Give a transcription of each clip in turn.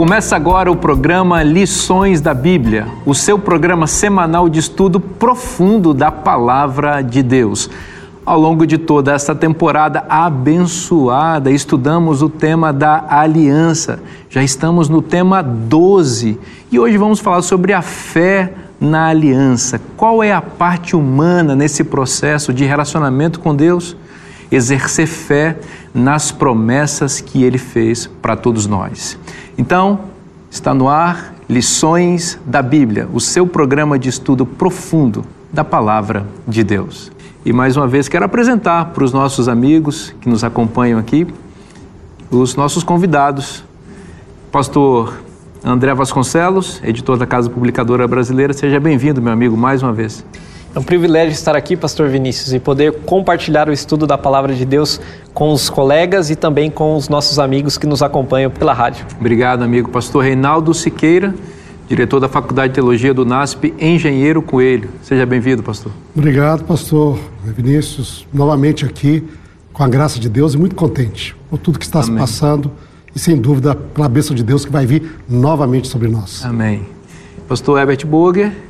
Começa agora o programa Lições da Bíblia, o seu programa semanal de estudo profundo da Palavra de Deus. Ao longo de toda esta temporada abençoada, estudamos o tema da aliança. Já estamos no tema 12 e hoje vamos falar sobre a fé na aliança. Qual é a parte humana nesse processo de relacionamento com Deus? Exercer fé nas promessas que ele fez para todos nós. Então, está no ar Lições da Bíblia, o seu programa de estudo profundo da palavra de Deus. E mais uma vez quero apresentar para os nossos amigos que nos acompanham aqui os nossos convidados. Pastor André Vasconcelos, editor da Casa Publicadora Brasileira, seja bem-vindo, meu amigo, mais uma vez. É um privilégio estar aqui, Pastor Vinícius, e poder compartilhar o estudo da Palavra de Deus com os colegas e também com os nossos amigos que nos acompanham pela rádio. Obrigado, amigo. Pastor Reinaldo Siqueira, diretor da Faculdade de Teologia do NASP, Engenheiro Coelho. Seja bem-vindo, pastor. Obrigado, pastor Vinícius. Novamente aqui, com a graça de Deus e muito contente por tudo que está Amém. se passando e, sem dúvida, pela bênção de Deus que vai vir novamente sobre nós. Amém. Pastor Herbert Burger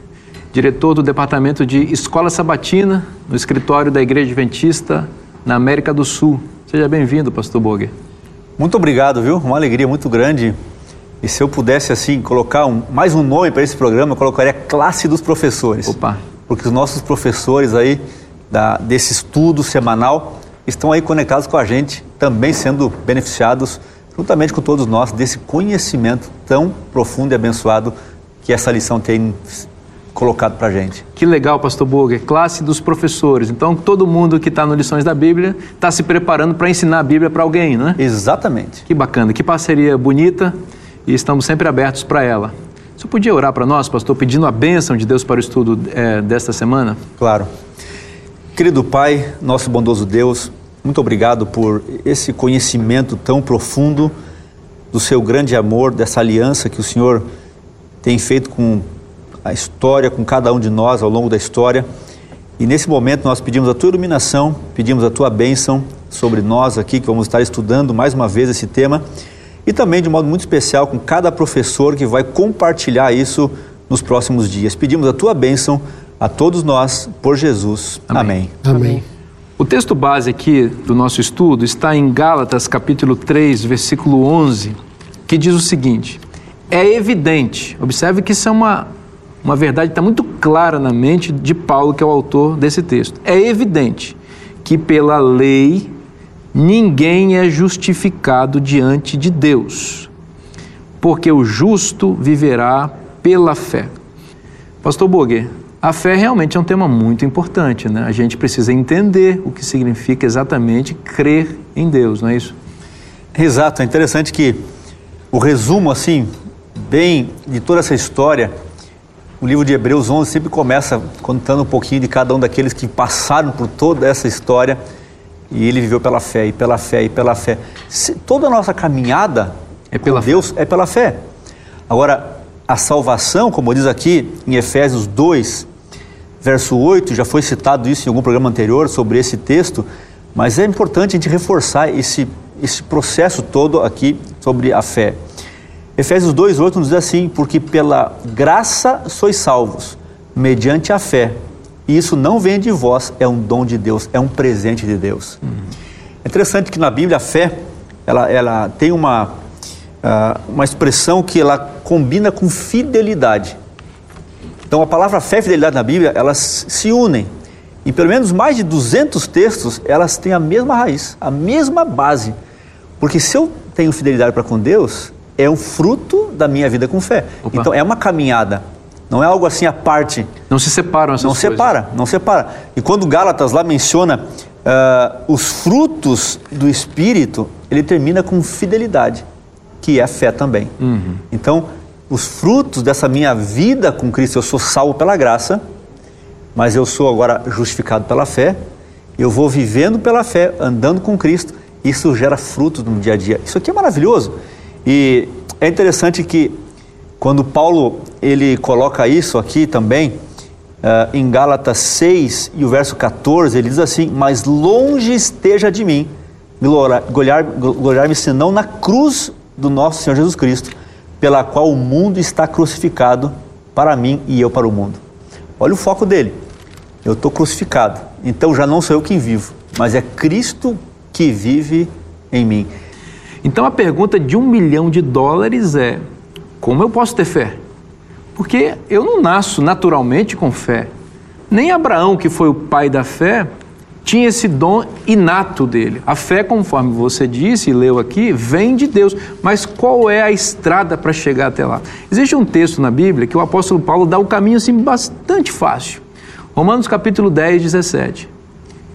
diretor do Departamento de Escola Sabatina no escritório da Igreja Adventista na América do Sul. Seja bem-vindo, pastor Boger. Muito obrigado, viu? Uma alegria muito grande. E se eu pudesse, assim, colocar um, mais um nome para esse programa, eu colocaria Classe dos Professores. Opa! Porque os nossos professores aí da, desse estudo semanal estão aí conectados com a gente, também sendo beneficiados, juntamente com todos nós, desse conhecimento tão profundo e abençoado que essa lição tem colocado para gente. Que legal, Pastor Burger, classe dos professores. Então, todo mundo que está no Lições da Bíblia está se preparando para ensinar a Bíblia para alguém, né? Exatamente. Que bacana, que parceria bonita e estamos sempre abertos para ela. Você podia orar para nós, pastor, pedindo a bênção de Deus para o estudo é, desta semana? Claro. Querido Pai, nosso bondoso Deus, muito obrigado por esse conhecimento tão profundo do seu grande amor, dessa aliança que o Senhor tem feito com a história com cada um de nós ao longo da história. E nesse momento nós pedimos a tua iluminação, pedimos a tua bênção sobre nós aqui, que vamos estar estudando mais uma vez esse tema, e também de modo muito especial com cada professor que vai compartilhar isso nos próximos dias. Pedimos a tua bênção a todos nós, por Jesus. Amém. Amém. Amém. O texto base aqui do nosso estudo está em Gálatas, capítulo 3, versículo 11, que diz o seguinte: É evidente, observe que isso é uma uma verdade está muito clara na mente de Paulo, que é o autor desse texto. É evidente que pela lei ninguém é justificado diante de Deus, porque o justo viverá pela fé. Pastor Boguer, a fé realmente é um tema muito importante, né? A gente precisa entender o que significa exatamente crer em Deus, não é isso? Exato, é interessante que o resumo, assim, bem de toda essa história o livro de Hebreus 11 sempre começa contando um pouquinho de cada um daqueles que passaram por toda essa história e ele viveu pela fé, e pela fé, e pela fé. Se, toda a nossa caminhada é pela Deus é pela fé. Agora, a salvação, como diz aqui em Efésios 2, verso 8, já foi citado isso em algum programa anterior sobre esse texto, mas é importante a gente reforçar esse, esse processo todo aqui sobre a fé. Efésios 2,8 nos diz assim: Porque pela graça sois salvos, mediante a fé. E isso não vem de vós, é um dom de Deus, é um presente de Deus. Uhum. É interessante que na Bíblia a fé ela, ela tem uma, uh, uma expressão que ela combina com fidelidade. Então a palavra fé e fidelidade na Bíblia elas se unem. Em pelo menos mais de 200 textos elas têm a mesma raiz, a mesma base. Porque se eu tenho fidelidade para com Deus, é um fruto da minha vida com fé. Opa. Então é uma caminhada. Não é algo assim à parte. Não se separam essas não coisas. Não separa, não separa. E quando Gálatas lá menciona uh, os frutos do Espírito, ele termina com fidelidade, que é a fé também. Uhum. Então, os frutos dessa minha vida com Cristo, eu sou salvo pela graça, mas eu sou agora justificado pela fé. eu vou vivendo pela fé, andando com Cristo, isso gera frutos no dia a dia. Isso aqui é maravilhoso. E é interessante que quando Paulo ele coloca isso aqui também, uh, em Gálatas 6 e o verso 14, ele diz assim: Mas longe esteja de mim gloriar-me senão na cruz do nosso Senhor Jesus Cristo, pela qual o mundo está crucificado para mim e eu para o mundo. Olha o foco dele. Eu estou crucificado, então já não sou eu quem vivo, mas é Cristo que vive em mim. Então a pergunta de um milhão de dólares é: como eu posso ter fé? Porque eu não nasço naturalmente com fé. Nem Abraão, que foi o pai da fé, tinha esse dom inato dele. A fé, conforme você disse e leu aqui, vem de Deus. Mas qual é a estrada para chegar até lá? Existe um texto na Bíblia que o apóstolo Paulo dá um caminho assim bastante fácil. Romanos capítulo 10, 17.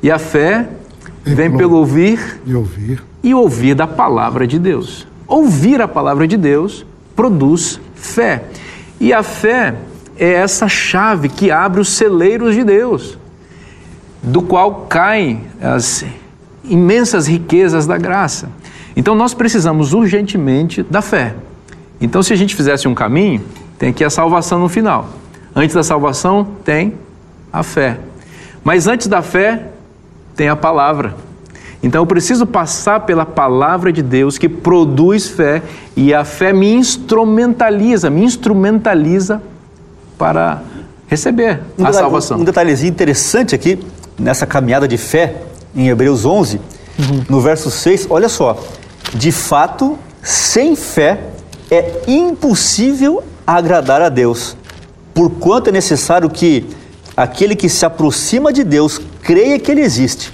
E a fé vem pelo ouvir e ouvir e ouvir da palavra de Deus. Ouvir a palavra de Deus produz fé. E a fé é essa chave que abre os celeiros de Deus do qual caem as imensas riquezas da graça. Então nós precisamos urgentemente da fé. Então, se a gente fizesse um caminho, tem aqui a salvação no final. Antes da salvação, tem a fé. Mas antes da fé, tem a palavra. Então eu preciso passar pela palavra de Deus que produz fé e a fé me instrumentaliza, me instrumentaliza para receber um a salvação. Um detalhezinho interessante aqui, nessa caminhada de fé, em Hebreus 11, uhum. no verso 6, olha só. De fato, sem fé é impossível agradar a Deus, porquanto é necessário que aquele que se aproxima de Deus creia que Ele existe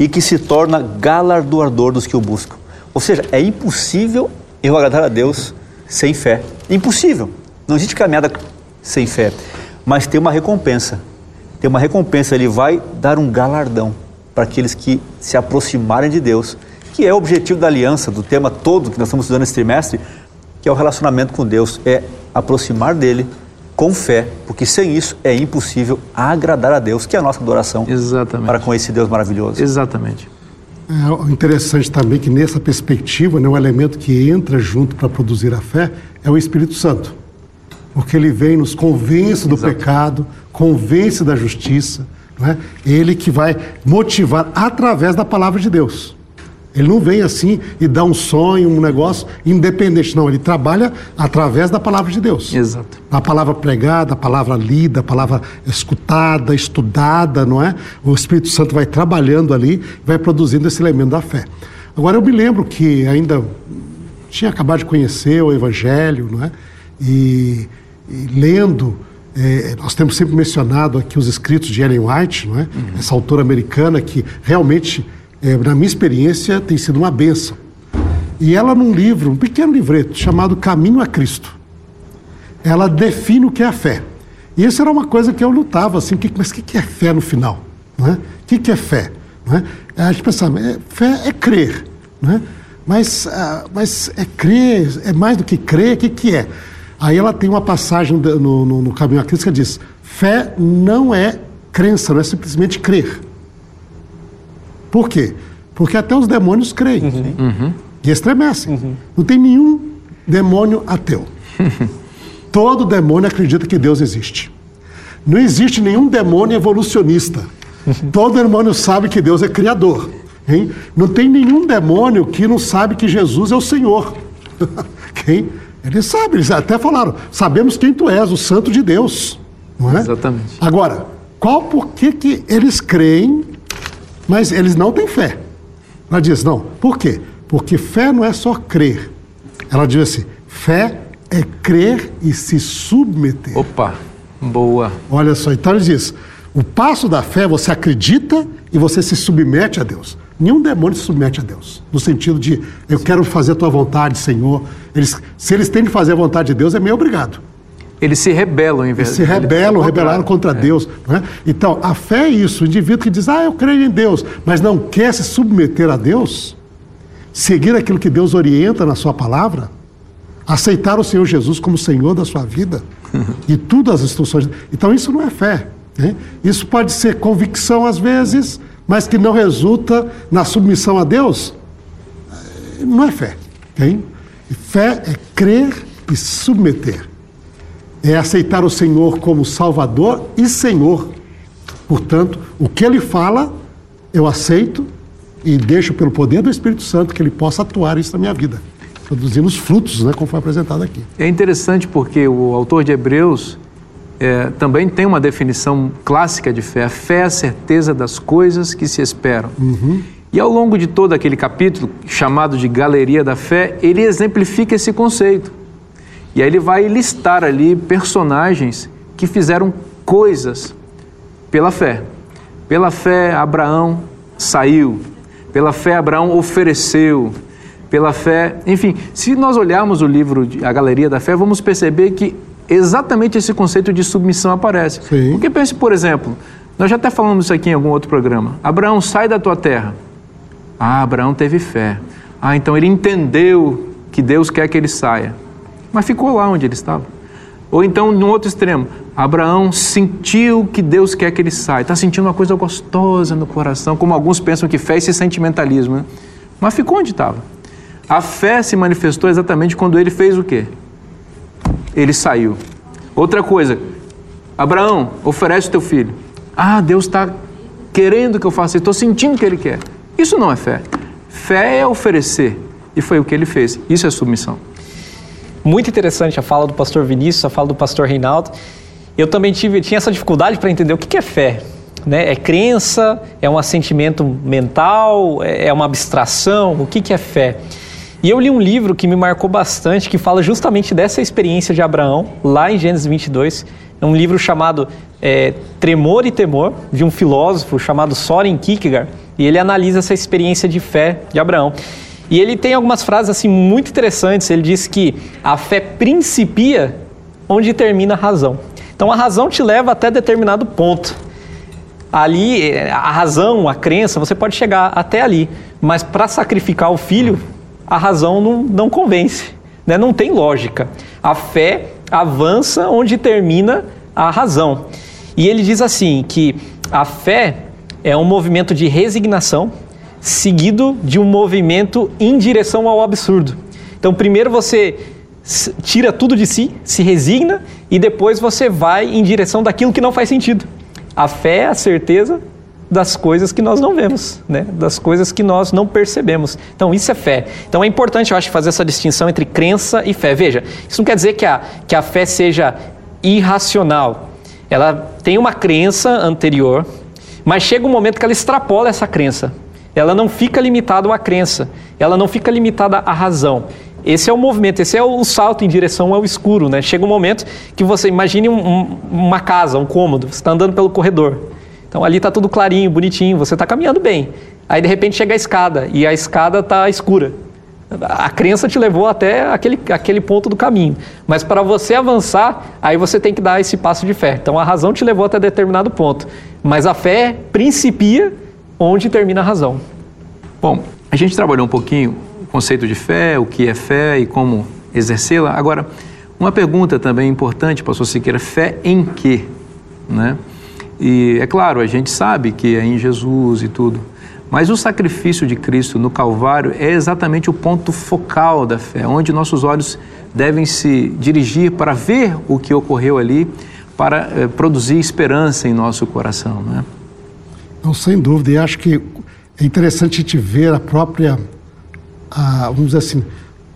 e que se torna galardoador dos que o buscam. Ou seja, é impossível eu agradar a Deus sem fé. Impossível. Não existe caminhada sem fé. Mas tem uma recompensa tem uma recompensa, ele vai dar um galardão para aqueles que se aproximarem de Deus, que é o objetivo da aliança, do tema todo que nós estamos estudando esse trimestre, que é o relacionamento com Deus, é aproximar dele com fé, porque sem isso é impossível agradar a Deus, que é a nossa adoração Exatamente. para com esse Deus maravilhoso. Exatamente. É interessante também que nessa perspectiva, né, um elemento que entra junto para produzir a fé é o Espírito Santo porque ele vem, nos convence do Exato. pecado, convence da justiça. Não é? Ele que vai motivar através da palavra de Deus. Ele não vem assim e dá um sonho, um negócio independente. Não, ele trabalha através da palavra de Deus. Exato. A palavra pregada, a palavra lida, a palavra escutada, estudada, não é? O Espírito Santo vai trabalhando ali, vai produzindo esse elemento da fé. Agora eu me lembro que ainda tinha acabado de conhecer o Evangelho, não é? E e lendo, é, nós temos sempre mencionado aqui os escritos de Ellen White, não é? Uhum. essa autora americana que realmente, é, na minha experiência, tem sido uma benção. E ela, num livro, um pequeno livreto chamado Caminho a Cristo, ela define o que é a fé. E isso era uma coisa que eu lutava, assim, que, mas o que, que é fé no final? O que, que é fé? Não é? A gente pensava, é, fé é crer, não é? Mas, ah, mas é crer, é mais do que crer, o que, que é? Aí ela tem uma passagem no, no, no Caminho à Cristo que diz: fé não é crença, não é simplesmente crer. Por quê? Porque até os demônios creem uhum. uhum. e estremecem. Uhum. Não tem nenhum demônio ateu. Todo demônio acredita que Deus existe. Não existe nenhum demônio evolucionista. Todo demônio sabe que Deus é criador. Hein? Não tem nenhum demônio que não sabe que Jesus é o Senhor. Quem? Eles sabem, eles até falaram, sabemos quem tu és, o santo de Deus. Não é? Exatamente. Agora, qual por que, que eles creem, mas eles não têm fé? Ela diz, não, por quê? Porque fé não é só crer. Ela diz assim, fé é crer e se submeter. Opa, boa. Olha só, então ele diz, o passo da fé, você acredita e você se submete a Deus. Nenhum demônio se submete a Deus, no sentido de eu quero fazer a tua vontade, Senhor. Eles, se eles têm de fazer a vontade de Deus, é meio obrigado. Eles se rebelam em vez de. Se rebelam, rebelaram contra é. Deus. É? Então, a fé é isso. O indivíduo que diz, ah, eu creio em Deus, mas não quer se submeter a Deus, seguir aquilo que Deus orienta na Sua palavra, aceitar o Senhor Jesus como Senhor da sua vida e tudo as instruções. Então, isso não é fé. Né? Isso pode ser convicção às vezes, mas que não resulta na submissão a Deus, não é fé. Hein? Fé é crer e submeter. É aceitar o Senhor como Salvador e Senhor. Portanto, o que Ele fala, eu aceito e deixo pelo poder do Espírito Santo que Ele possa atuar isso na minha vida, produzindo os frutos, né, como foi apresentado aqui. É interessante porque o autor de Hebreus é, também tem uma definição clássica de fé. A fé é a certeza das coisas que se esperam. Uhum. E ao longo de todo aquele capítulo, chamado de Galeria da Fé, ele exemplifica esse conceito. E aí ele vai listar ali personagens que fizeram coisas pela fé. Pela fé, Abraão saiu. Pela fé, Abraão ofereceu. Pela fé, enfim, se nós olharmos o livro, A Galeria da Fé, vamos perceber que exatamente esse conceito de submissão aparece. Sim. Porque pense, por exemplo, nós já até falamos isso aqui em algum outro programa. Abraão, sai da tua terra. Ah, Abraão teve fé. Ah, então ele entendeu que Deus quer que ele saia. Mas ficou lá onde ele estava. Ou então, no outro extremo, Abraão sentiu que Deus quer que ele saia. Está sentindo uma coisa gostosa no coração, como alguns pensam que fé é esse sentimentalismo. Né? Mas ficou onde estava. A fé se manifestou exatamente quando ele fez o quê? Ele saiu. Outra coisa, Abraão, oferece o teu filho. Ah, Deus está querendo que eu faça isso, estou sentindo que ele quer. Isso não é fé. Fé é oferecer. E foi o que ele fez. Isso é submissão. Muito interessante a fala do pastor Vinícius, a fala do pastor Reinaldo. Eu também tive, tinha essa dificuldade para entender o que é fé. Né? É crença? É um assentimento mental? É, é uma abstração? O que é fé? E eu li um livro que me marcou bastante, que fala justamente dessa experiência de Abraão, lá em Gênesis 22. É um livro chamado é, Tremor e Temor, de um filósofo chamado Soren Kierkegaard. E ele analisa essa experiência de fé de Abraão. E ele tem algumas frases assim muito interessantes. Ele diz que a fé principia onde termina a razão. Então a razão te leva até determinado ponto. Ali, a razão, a crença, você pode chegar até ali. Mas para sacrificar o filho, a razão não, não convence. Né? Não tem lógica. A fé avança onde termina a razão. E ele diz assim que a fé é um movimento de resignação seguido de um movimento em direção ao absurdo. Então, primeiro você tira tudo de si, se resigna e depois você vai em direção daquilo que não faz sentido. A fé é a certeza das coisas que nós não vemos, né? das coisas que nós não percebemos. Então, isso é fé. Então, é importante, eu acho, fazer essa distinção entre crença e fé. Veja, isso não quer dizer que a, que a fé seja irracional. Ela tem uma crença anterior, mas chega um momento que ela extrapola essa crença. Ela não fica limitada à crença, ela não fica limitada à razão. Esse é o movimento, esse é o salto em direção ao escuro, né? Chega um momento que você imagine um, um, uma casa, um cômodo, você está andando pelo corredor. Então ali está tudo clarinho, bonitinho, você está caminhando bem. Aí de repente chega a escada e a escada está escura. A crença te levou até aquele, aquele ponto do caminho. Mas para você avançar, aí você tem que dar esse passo de fé. Então a razão te levou até determinado ponto. Mas a fé principia onde termina a razão. Bom, a gente trabalhou um pouquinho o conceito de fé, o que é fé e como exercê-la. Agora, uma pergunta também importante, pastor Siqueira, fé em quê? Né? E é claro, a gente sabe que é em Jesus e tudo, mas o sacrifício de Cristo no Calvário é exatamente o ponto focal da fé, onde nossos olhos devem se dirigir para ver o que ocorreu ali, para eh, produzir esperança em nosso coração. Não, é? Não, sem dúvida. E acho que é interessante a gente ver a própria, a, vamos dizer assim,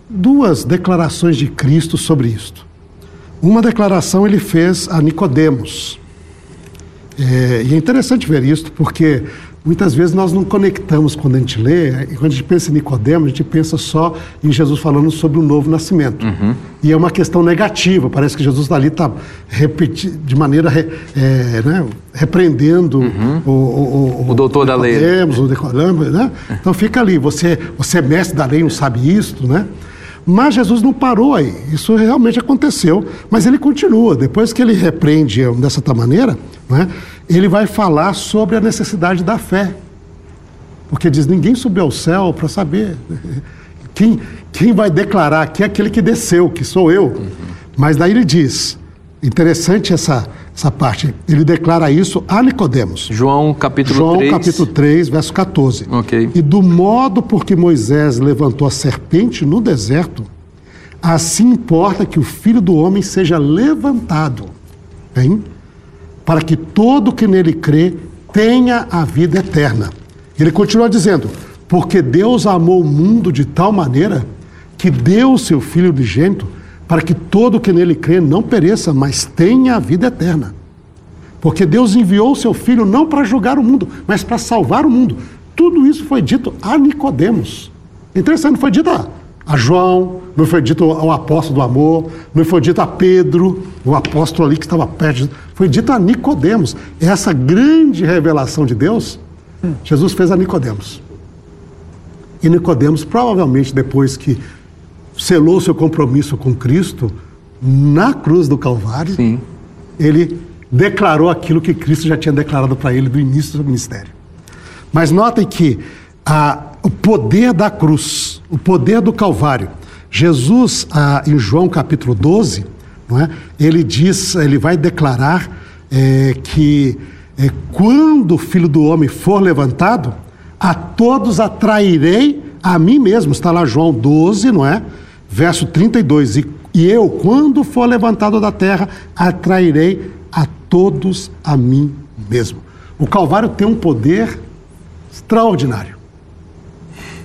duas declarações de Cristo sobre isto. Uma declaração ele fez a Nicodemos. É, e é interessante ver isso, porque Muitas vezes nós não conectamos quando a gente lê, e quando a gente pensa em Nicodemos, a gente pensa só em Jesus falando sobre o novo nascimento. Uhum. E é uma questão negativa, parece que Jesus ali está de maneira é, né, repreendendo uhum. o, o, o, o, doutor da lei. O Nicodemos, né? Então fica ali, você, você é mestre da lei, não sabe isto, né? Mas Jesus não parou aí, isso realmente aconteceu, mas ele continua. Depois que ele repreende dessa maneira, né, ele vai falar sobre a necessidade da fé. Porque diz: ninguém subiu ao céu para saber. Quem, quem vai declarar que é aquele que desceu, que sou eu. Uhum. Mas daí ele diz: interessante essa, essa parte. Ele declara isso a Nicodemos. João capítulo João 3. capítulo 3, verso 14. Ok. E do modo por que Moisés levantou a serpente no deserto, assim importa que o filho do homem seja levantado, hein? para que todo que nele crê tenha a vida eterna. Ele continua dizendo: porque Deus amou o mundo de tal maneira que deu o seu filho unigênito para que todo que nele crê não pereça, mas tenha a vida eterna. Porque Deus enviou o seu filho não para julgar o mundo, mas para salvar o mundo. Tudo isso foi dito a Nicodemos. Interessante, não foi dito a, a João, não foi dito ao apóstolo do amor, não foi dito a Pedro, o apóstolo ali que estava perto. de- Foi dito a Nicodemos. Essa grande revelação de Deus, Jesus fez a Nicodemos. E Nicodemos, provavelmente depois que selou seu compromisso com Cristo na cruz do Calvário, Sim. ele declarou aquilo que Cristo já tinha declarado para ele do início do ministério. Mas notem que ah, o poder da cruz, o poder do Calvário, Jesus, ah, em João capítulo 12, não é? ele diz, ele vai declarar eh, que eh, quando o Filho do Homem for levantado, a todos atrairei a mim mesmo. Está lá João 12, não é? Verso 32. E, e eu, quando for levantado da terra, atrairei a todos a mim mesmo. O Calvário tem um poder extraordinário.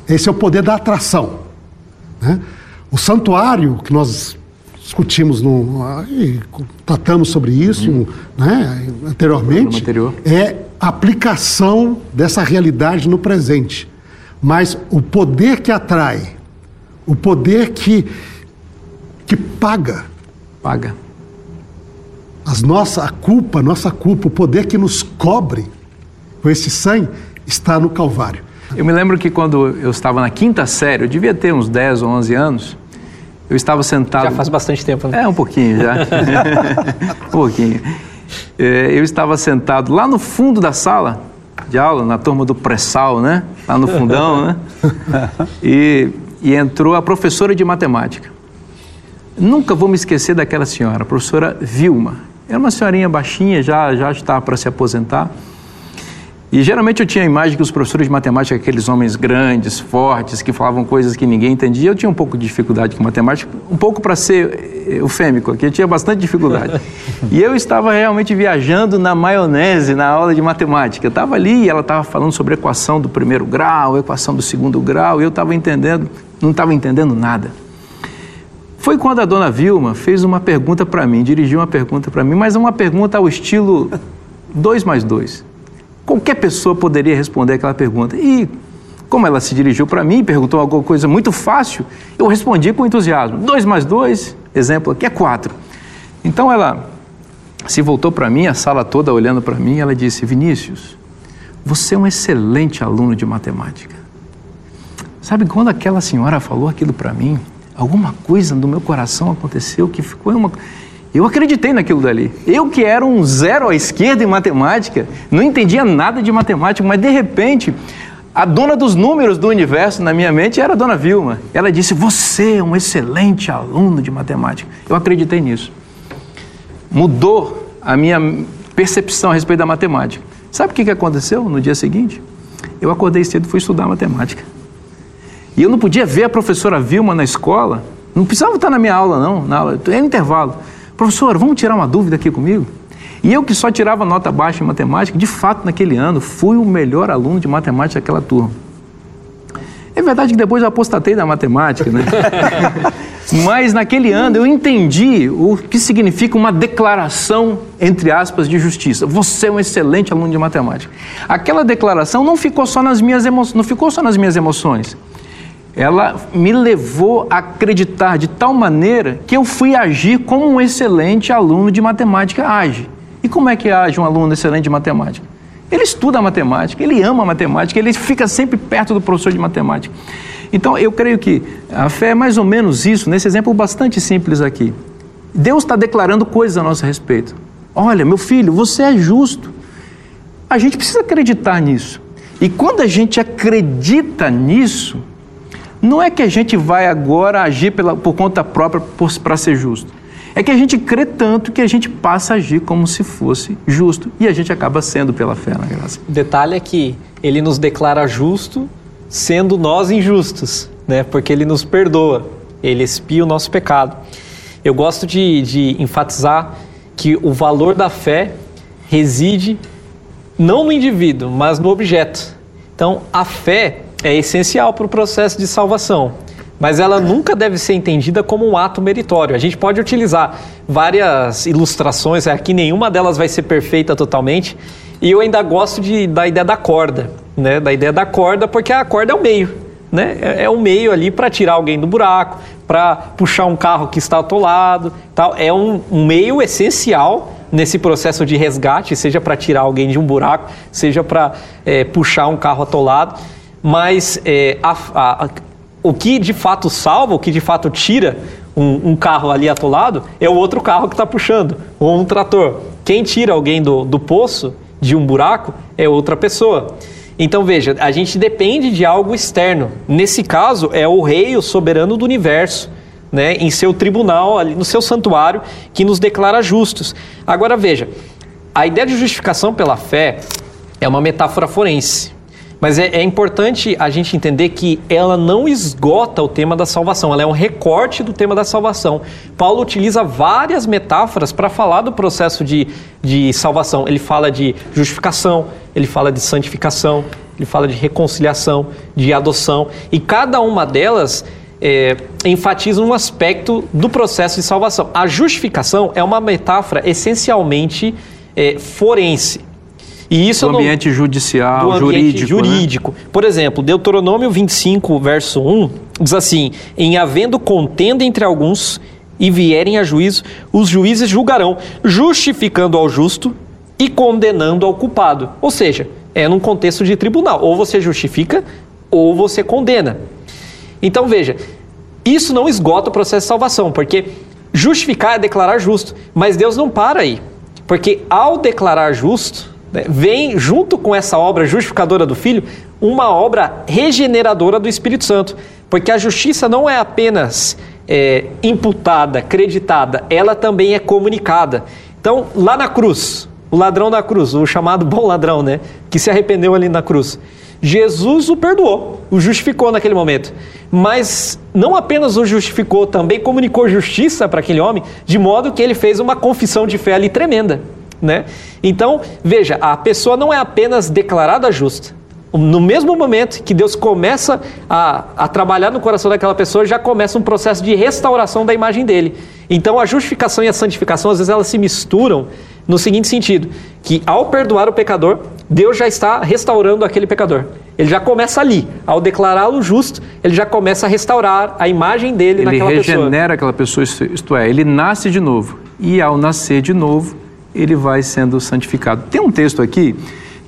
Esse é o poder da atração. né? O santuário que nós discutimos, no, e tratamos sobre isso né, anteriormente, anterior. é a aplicação dessa realidade no presente. Mas o poder que atrai, o poder que, que paga Paga. as nossa, a culpa, nossa culpa, o poder que nos cobre com esse sangue está no Calvário. Eu me lembro que quando eu estava na quinta série, eu devia ter uns 10 ou 11 anos, eu estava sentado... Já faz bastante tempo, né? É, um pouquinho já. um pouquinho. É, eu estava sentado lá no fundo da sala de aula, na turma do pré-sal, né? Lá no fundão, né? E, e entrou a professora de matemática. Nunca vou me esquecer daquela senhora, a professora Vilma. Era uma senhorinha baixinha, já, já estava para se aposentar. E geralmente eu tinha a imagem que os professores de matemática, aqueles homens grandes, fortes, que falavam coisas que ninguém entendia. Eu tinha um pouco de dificuldade com matemática, um pouco para ser eh, eufêmico aqui, eu tinha bastante dificuldade. E eu estava realmente viajando na maionese na aula de matemática. Eu estava ali e ela estava falando sobre equação do primeiro grau, equação do segundo grau, e eu estava entendendo, não estava entendendo nada. Foi quando a dona Vilma fez uma pergunta para mim, dirigiu uma pergunta para mim, mas uma pergunta ao estilo 2 mais 2. Qualquer pessoa poderia responder aquela pergunta. E como ela se dirigiu para mim e perguntou alguma coisa muito fácil, eu respondi com entusiasmo. 2 mais 2, exemplo aqui, é 4. Então ela se voltou para mim, a sala toda olhando para mim, ela disse: Vinícius, você é um excelente aluno de matemática. Sabe quando aquela senhora falou aquilo para mim, alguma coisa no meu coração aconteceu que ficou uma. Eu acreditei naquilo dali. Eu que era um zero à esquerda em matemática, não entendia nada de matemática, mas de repente, a dona dos números do universo na minha mente era a dona Vilma. Ela disse: Você é um excelente aluno de matemática. Eu acreditei nisso. Mudou a minha percepção a respeito da matemática. Sabe o que aconteceu no dia seguinte? Eu acordei cedo e fui estudar matemática. E eu não podia ver a professora Vilma na escola, não precisava estar na minha aula, não, na aula, era intervalo. Professor, vamos tirar uma dúvida aqui comigo? E eu que só tirava nota baixa em matemática, de fato, naquele ano, fui o melhor aluno de matemática daquela turma. É verdade que depois eu apostatei da matemática, né? Mas naquele ano eu entendi o que significa uma declaração, entre aspas, de justiça. Você é um excelente aluno de matemática. Aquela declaração não ficou só nas minhas emoções, não ficou só nas minhas emoções. Ela me levou a acreditar de tal maneira que eu fui agir como um excelente aluno de matemática age. E como é que age um aluno excelente de matemática? Ele estuda matemática, ele ama matemática, ele fica sempre perto do professor de matemática. Então, eu creio que a fé é mais ou menos isso, nesse exemplo bastante simples aqui. Deus está declarando coisas a nosso respeito. Olha, meu filho, você é justo. A gente precisa acreditar nisso. E quando a gente acredita nisso, não é que a gente vai agora agir pela, por conta própria para ser justo. É que a gente crê tanto que a gente passa a agir como se fosse justo e a gente acaba sendo pela fé na graça. Detalhe é que ele nos declara justo sendo nós injustos, né? Porque ele nos perdoa, ele expia o nosso pecado. Eu gosto de, de enfatizar que o valor da fé reside não no indivíduo, mas no objeto. Então, a fé é essencial para o processo de salvação mas ela nunca deve ser entendida como um ato meritório. A gente pode utilizar várias ilustrações, aqui nenhuma delas vai ser perfeita totalmente, e eu ainda gosto de, da ideia da corda, né? da ideia da corda, porque a corda é o meio. Né? É, é um meio ali para tirar alguém do buraco, para puxar um carro que está atolado. Tal. É um, um meio essencial nesse processo de resgate, seja para tirar alguém de um buraco, seja para é, puxar um carro atolado. Mas é, a, a, o que de fato salva, o que de fato tira um, um carro ali atolado é o outro carro que está puxando, ou um trator. Quem tira alguém do, do poço, de um buraco, é outra pessoa. Então veja, a gente depende de algo externo. Nesse caso, é o rei, o soberano do universo, né, em seu tribunal, ali no seu santuário, que nos declara justos. Agora veja, a ideia de justificação pela fé é uma metáfora forense. Mas é, é, importante a gente entender que ela não esgota o tema da salvação, ela é um recorte do tema da salvação. Paulo utiliza várias metáforas para falar do processo de, de salvação. Ele fala de justificação, ele fala de santificação, ele fala de reconciliação, de adoção, e cada uma delas é, enfatiza um aspecto do processo de salvação. A justificação é uma metáfora essencialmente é, forense. E isso do ambiente no, judicial, do ambiente jurídico. jurídico. Né? Por exemplo, Deuteronômio 25, verso 1, diz assim: Em havendo contenda entre alguns e vierem a juízo, os juízes julgarão, justificando ao justo e condenando ao culpado. Ou seja, é num contexto de tribunal. Ou você justifica ou você condena. Então veja, isso não esgota o processo de salvação, porque justificar é declarar justo, mas Deus não para aí. Porque ao declarar justo, né, vem junto com essa obra justificadora do Filho uma obra regeneradora do Espírito Santo. Porque a justiça não é apenas é, imputada, acreditada, ela também é comunicada. Então, lá na cruz, o ladrão da cruz, o chamado bom ladrão, né? Que se arrependeu ali na cruz. Jesus o perdoou, o justificou naquele momento. Mas não apenas o justificou, também comunicou justiça para aquele homem, de modo que ele fez uma confissão de fé ali tremenda. Né? Então, veja, a pessoa não é apenas declarada justa. No mesmo momento que Deus começa a, a trabalhar no coração daquela pessoa, já começa um processo de restauração da imagem dele. Então, a justificação e a santificação, às vezes, elas se misturam no seguinte sentido: que ao perdoar o pecador, Deus já está restaurando aquele pecador. Ele já começa ali. Ao declará-lo justo, ele já começa a restaurar a imagem dele ele naquela pessoa. Ele regenera aquela pessoa, isto é, ele nasce de novo. E ao nascer de novo, ele vai sendo santificado. Tem um texto aqui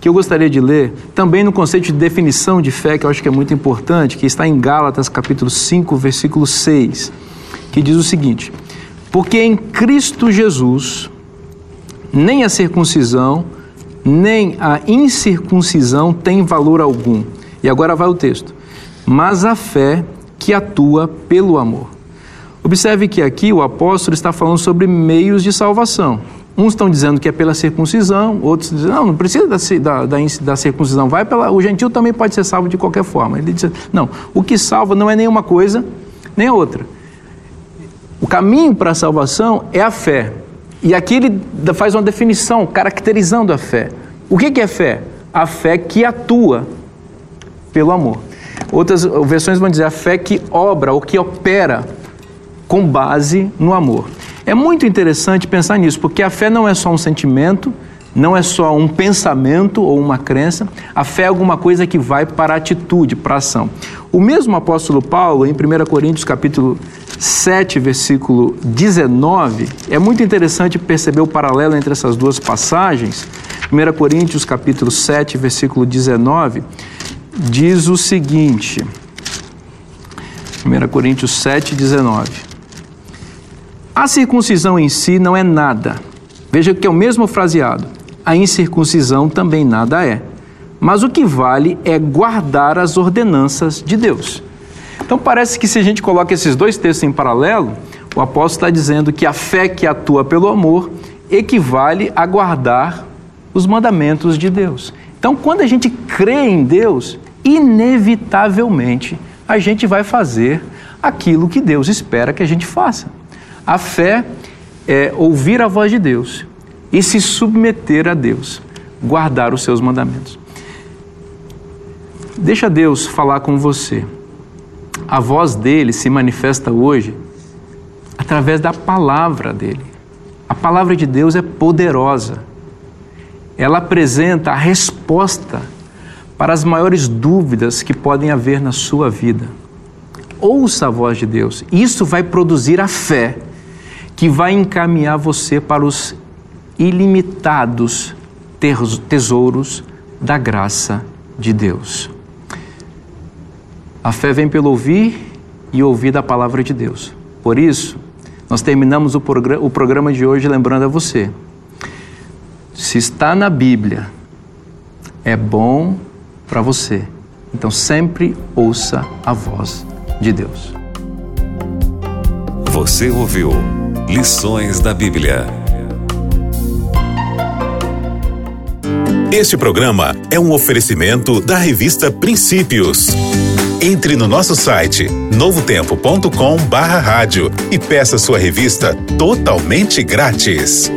que eu gostaria de ler, também no conceito de definição de fé, que eu acho que é muito importante, que está em Gálatas capítulo 5, versículo 6, que diz o seguinte: Porque em Cristo Jesus nem a circuncisão, nem a incircuncisão tem valor algum. E agora vai o texto. Mas a fé que atua pelo amor. Observe que aqui o apóstolo está falando sobre meios de salvação. Uns estão dizendo que é pela circuncisão, outros dizem, não, não precisa da, da, da, circuncisão, vai pela. O gentil também pode ser salvo de qualquer forma. Ele diz, não, o que salva não é nenhuma coisa, nem outra. O caminho para a salvação é a fé. E aqui ele faz uma definição caracterizando a fé. O que, que é fé? A fé que atua pelo amor. Outras versões vão dizer a fé que obra ou que opera com base no amor. É muito interessante pensar nisso, porque a fé não é só um sentimento, não é só um pensamento ou uma crença, a fé é alguma coisa que vai para a atitude, para a ação. O mesmo apóstolo Paulo, em 1 Coríntios capítulo 7, versículo 19, é muito interessante perceber o paralelo entre essas duas passagens. 1 Coríntios capítulo 7, versículo 19, diz o seguinte, 1 Coríntios 7, 19. A circuncisão em si não é nada. Veja que é o mesmo fraseado. A incircuncisão também nada é. Mas o que vale é guardar as ordenanças de Deus. Então parece que se a gente coloca esses dois textos em paralelo, O apóstolo está dizendo que a fé que atua pelo amor equivale a guardar os mandamentos de Deus. Então, quando a gente crê em Deus, inevitavelmente a gente vai fazer aquilo que Deus espera que a gente faça. A fé é ouvir a voz de Deus e se submeter a Deus, guardar os seus mandamentos. Deixa Deus falar com você. A voz dele se manifesta hoje através da palavra dele. A palavra de Deus é poderosa. Ela apresenta a resposta para as maiores dúvidas que podem haver na sua vida. Ouça a voz de Deus. Isso vai produzir a fé que vai encaminhar você para os ilimitados tesouros da graça de Deus. A fé vem pelo ouvir e ouvir da palavra de Deus. Por isso, nós terminamos o, progr o programa de hoje lembrando a você: se está na Bíblia, é bom para você. Então sempre ouça a voz de Deus. Você ouviu Lições da Bíblia. Este programa é um oferecimento da revista Princípios. Entre no nosso site novotempo.com/barra e peça sua revista totalmente grátis.